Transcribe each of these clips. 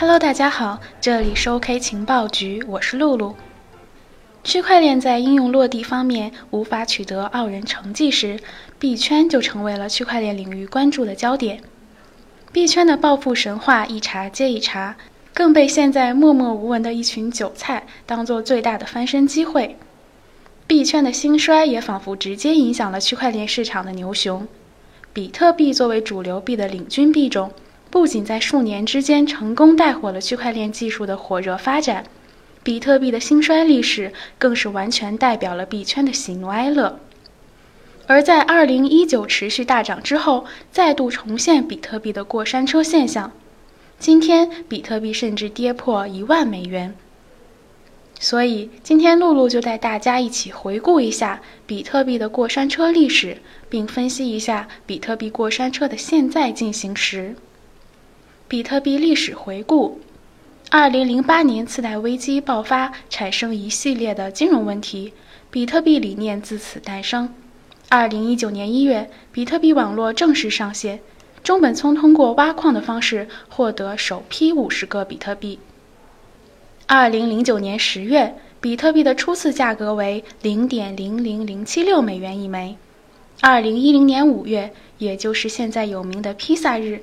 Hello，大家好，这里是 OK 情报局，我是露露。区块链在应用落地方面无法取得傲人成绩时，币圈就成为了区块链领域关注的焦点。币圈的暴富神话一茬接一茬，更被现在默默无闻的一群韭菜当做最大的翻身机会。币圈的兴衰也仿佛直接影响了区块链市场的牛熊。比特币作为主流币的领军币种。不仅在数年之间成功带火了区块链技术的火热发展，比特币的兴衰历史更是完全代表了币圈的喜怒哀乐。而在2019持续大涨之后，再度重现比特币的过山车现象。今天，比特币甚至跌破一万美元。所以，今天露露就带大家一起回顾一下比特币的过山车历史，并分析一下比特币过山车的现在进行时。比特币历史回顾：二零零八年次贷危机爆发，产生一系列的金融问题，比特币理念自此诞生。二零一九年一月，比特币网络正式上线，中本聪通过挖矿的方式获得首批五十个比特币。二零零九年十月，比特币的初次价格为零点零零零七六美元一枚。二零一零年五月，也就是现在有名的披萨日。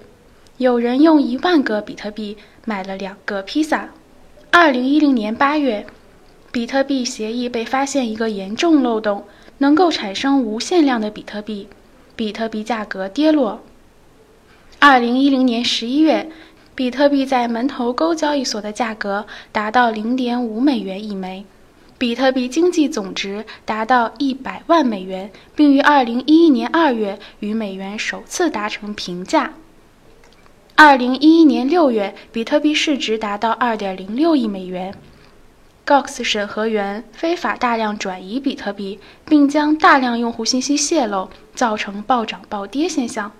有人用一万个比特币买了两个披萨。二零一零年八月，比特币协议被发现一个严重漏洞，能够产生无限量的比特币，比特币价格跌落。二零一零年十一月，比特币在门头沟交易所的价格达到零点五美元一枚，比特币经济总值达到一百万美元，并于二零一一年二月与美元首次达成平价。二零一一年六月，比特币市值达到二点零六亿美元。Gox 审核员非法大量转移比特币，并将大量用户信息泄露，造成暴涨暴跌现象。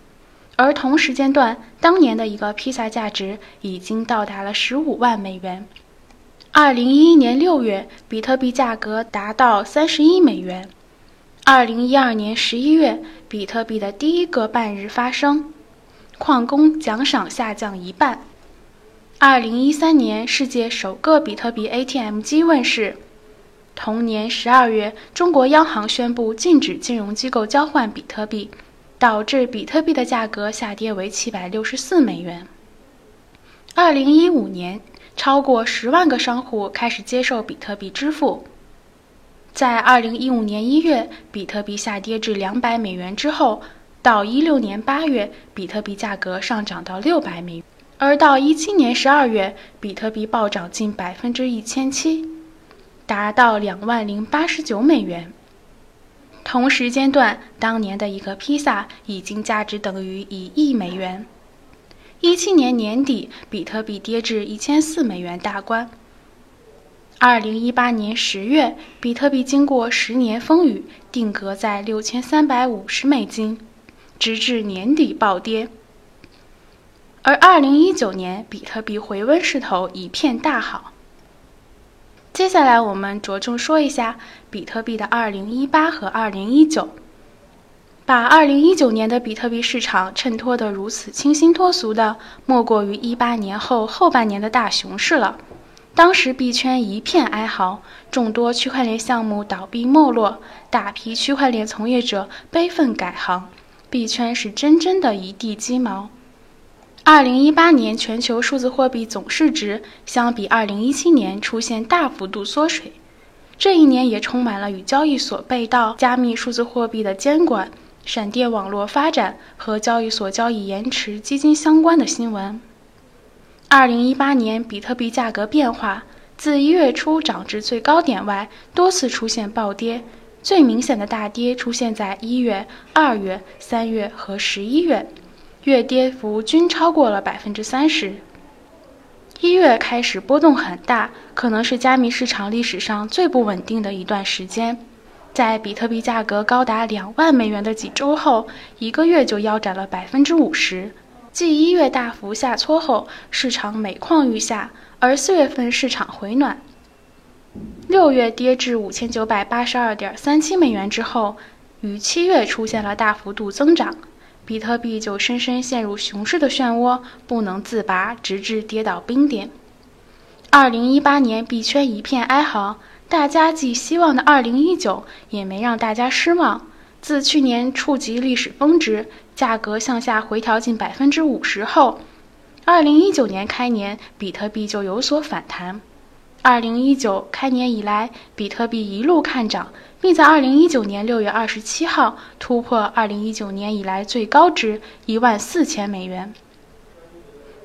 而同时间段，当年的一个披萨价值已经到达了十五万美元。二零一一年六月，比特币价格达到三十一美元。二零一二年十一月，比特币的第一个半日发生。矿工奖赏下降一半。二零一三年，世界首个比特币 ATM 机问世。同年十二月，中国央行宣布禁止金融机构交换比特币，导致比特币的价格下跌为七百六十四美元。二零一五年，超过十万个商户开始接受比特币支付。在二零一五年一月，比特币下跌至两百美元之后。到一六年八月，比特币价格上涨到六百美元，而到一七年十二月，比特币暴涨近百分之一千七，达到两万零八十九美元。同时间段，当年的一个披萨已经价值等于一亿美元。一七年年底，比特币跌至一千四美元大关。二零一八年十月，比特币经过十年风雨，定格在六千三百五十美金。直至年底暴跌，而二零一九年比特币回温势头一片大好。接下来我们着重说一下比特币的二零一八和二零一九。把二零一九年的比特币市场衬托得如此清新脱俗的，莫过于一八年后后半年的大熊市了。当时币圈一片哀嚎，众多区块链项目倒闭没落，大批区块链从业者悲愤改行。币圈是真真的一地鸡毛。二零一八年全球数字货币总市值相比二零一七年出现大幅度缩水，这一年也充满了与交易所被盗、加密数字货币的监管、闪电网络发展和交易所交易延迟基金相关的新闻。二零一八年比特币价格变化，自一月初涨至最高点外，多次出现暴跌。最明显的大跌出现在一月、二月、三月和十一月，月跌幅均超过了百分之三十。一月开始波动很大，可能是加密市场历史上最不稳定的一段时间。在比特币价格高达两万美元的几周后，一个月就腰斩了百分之五十。继一月大幅下挫后，市场每况愈下，而四月份市场回暖。六月跌至五千九百八十二点三七美元之后，于七月出现了大幅度增长，比特币就深深陷入熊市的漩涡，不能自拔，直至跌到冰点。二零一八年币圈一片哀嚎，大家寄希望的二零一九也没让大家失望。自去年触及历史峰值，价格向下回调近百分之五十后，二零一九年开年，比特币就有所反弹。二零一九开年以来，比特币一路看涨，并在二零一九年六月二十七号突破二零一九年以来最高值一万四千美元。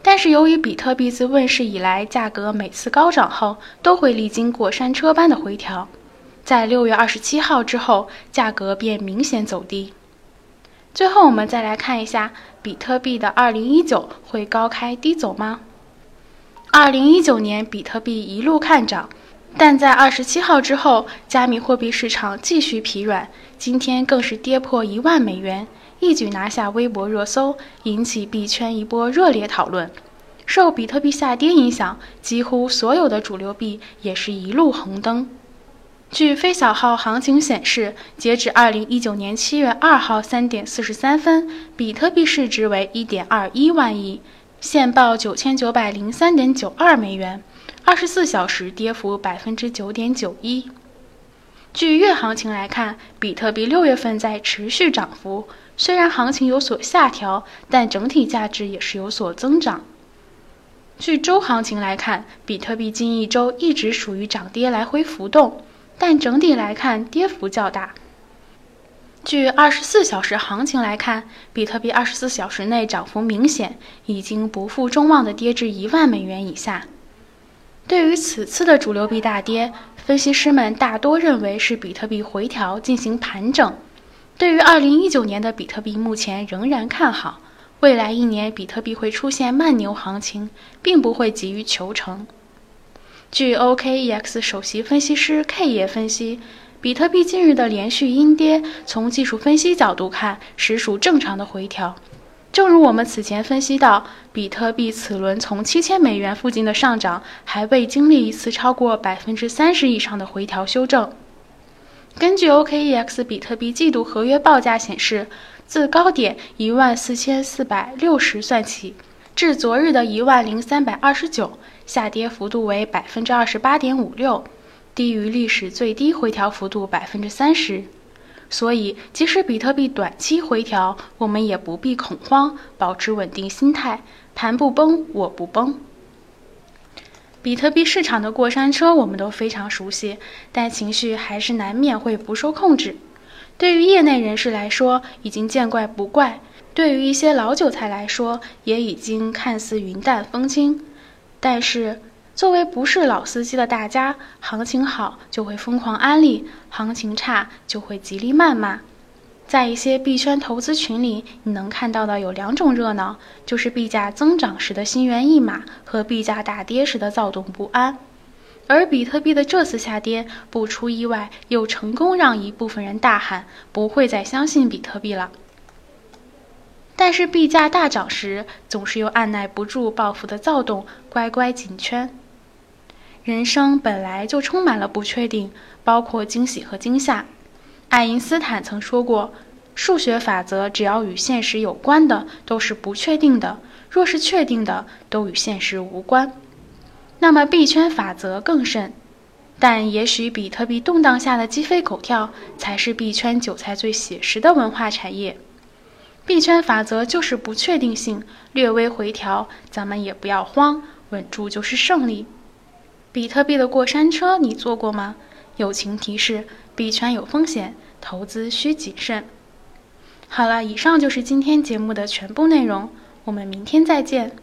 但是，由于比特币自问世以来，价格每次高涨后都会历经过山车般的回调，在六月二十七号之后，价格便明显走低。最后，我们再来看一下比特币的二零一九会高开低走吗？二零一九年，比特币一路看涨，但在二十七号之后，加密货币市场继续疲软，今天更是跌破一万美元，一举拿下微博热搜，引起币圈一波热烈讨论。受比特币下跌影响，几乎所有的主流币也是一路红灯。据飞小号行情显示，截止二零一九年七月二号三点四十三分，比特币市值为一点二一万亿。现报九千九百零三点九二美元，二十四小时跌幅百分之九点九一。据月行情来看，比特币六月份在持续涨幅，虽然行情有所下调，但整体价值也是有所增长。据周行情来看，比特币近一周一直属于涨跌来回浮动，但整体来看跌幅较大。据二十四小时行情来看，比特币二十四小时内涨幅明显，已经不负众望的跌至一万美元以下。对于此次的主流币大跌，分析师们大多认为是比特币回调进行盘整。对于二零一九年的比特币，目前仍然看好，未来一年比特币会出现慢牛行情，并不会急于求成。据 OKEX 首席分析师 K 爷分析。比特币近日的连续阴跌，从技术分析角度看，实属正常的回调。正如我们此前分析到，比特币此轮从七千美元附近的上涨，还未经历一次超过百分之三十以上的回调修正。根据 OKEX 比特币季度合约报价显示，自高点一万四千四百六十算起，至昨日的一万零三百二十九，下跌幅度为百分之二十八点五六。低于历史最低回调幅度百分之三十，所以即使比特币短期回调，我们也不必恐慌，保持稳定心态，盘不崩我不崩。比特币市场的过山车我们都非常熟悉，但情绪还是难免会不受控制。对于业内人士来说，已经见怪不怪；对于一些老韭菜来说，也已经看似云淡风轻。但是。作为不是老司机的大家，行情好就会疯狂安利，行情差就会极力谩骂。在一些币圈投资群里，你能看到的有两种热闹，就是币价增长时的心猿意马和币价大跌时的躁动不安。而比特币的这次下跌，不出意外，又成功让一部分人大喊不会再相信比特币了。但是币价大涨时，总是又按耐不住报复的躁动，乖乖紧圈。人生本来就充满了不确定，包括惊喜和惊吓。爱因斯坦曾说过：“数学法则只要与现实有关的都是不确定的，若是确定的都与现实无关。”那么币圈法则更甚。但也许比特币动荡下的鸡飞狗跳，才是币圈韭菜最写实的文化产业。币圈法则就是不确定性，略微回调，咱们也不要慌，稳住就是胜利。比特币的过山车你坐过吗？友情提示：币圈有风险，投资需谨慎。好了，以上就是今天节目的全部内容，我们明天再见。